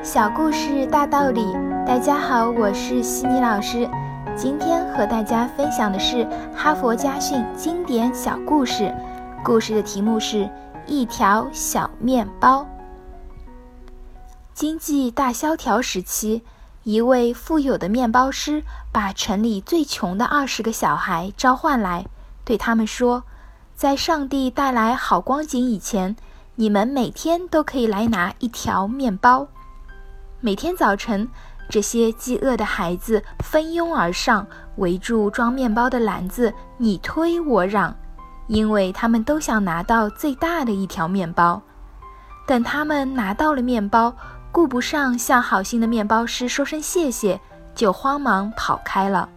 小故事大道理，大家好，我是西米老师。今天和大家分享的是哈佛家训经典小故事，故事的题目是《一条小面包》。经济大萧条时期，一位富有的面包师把城里最穷的二十个小孩召唤来，对他们说：“在上帝带来好光景以前，你们每天都可以来拿一条面包。”每天早晨，这些饥饿的孩子蜂拥而上，围住装面包的篮子，你推我让，因为他们都想拿到最大的一条面包。等他们拿到了面包，顾不上向好心的面包师说声谢谢，就慌忙跑开了。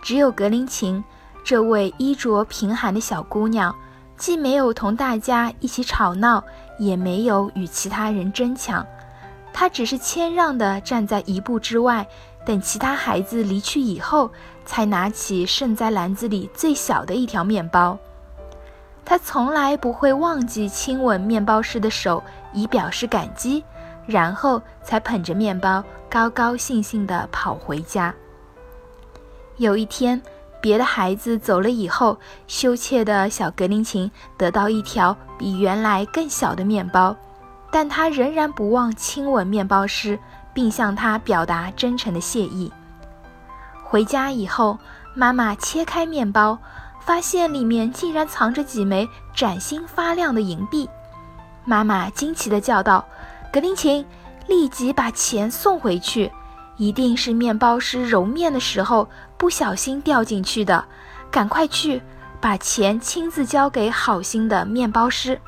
只有格林琴这位衣着贫寒的小姑娘，既没有同大家一起吵闹，也没有与其他人争抢。他只是谦让地站在一步之外，等其他孩子离去以后，才拿起剩在篮子里最小的一条面包。他从来不会忘记亲吻面包师的手，以表示感激，然后才捧着面包高高兴兴地跑回家。有一天，别的孩子走了以后，羞怯的小格林琴得到一条比原来更小的面包。但他仍然不忘亲吻面包师，并向他表达真诚的谢意。回家以后，妈妈切开面包，发现里面竟然藏着几枚崭新发亮的银币。妈妈惊奇地叫道：“格林琴，立即把钱送回去！一定是面包师揉面的时候不小心掉进去的。赶快去，把钱亲自交给好心的面包师。”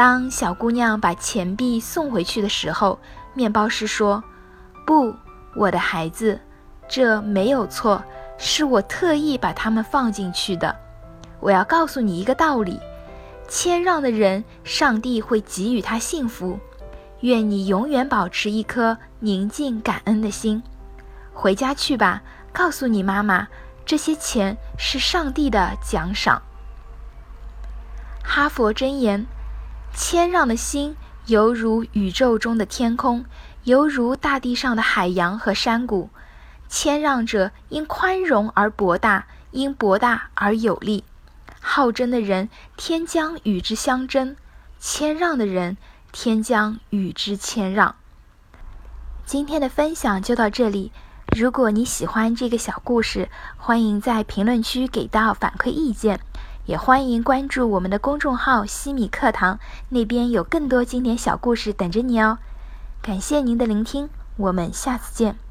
当小姑娘把钱币送回去的时候，面包师说：“不，我的孩子，这没有错，是我特意把它们放进去的。我要告诉你一个道理：谦让的人，上帝会给予他幸福。愿你永远保持一颗宁静感恩的心。回家去吧，告诉你妈妈，这些钱是上帝的奖赏。”哈佛箴言。谦让的心，犹如宇宙中的天空，犹如大地上的海洋和山谷。谦让者因宽容而博大，因博大而有力。好争的人，天将与之相争；谦让的人，天将与之谦让。今天的分享就到这里。如果你喜欢这个小故事，欢迎在评论区给到反馈意见。也欢迎关注我们的公众号“西米课堂”，那边有更多经典小故事等着你哦。感谢您的聆听，我们下次见。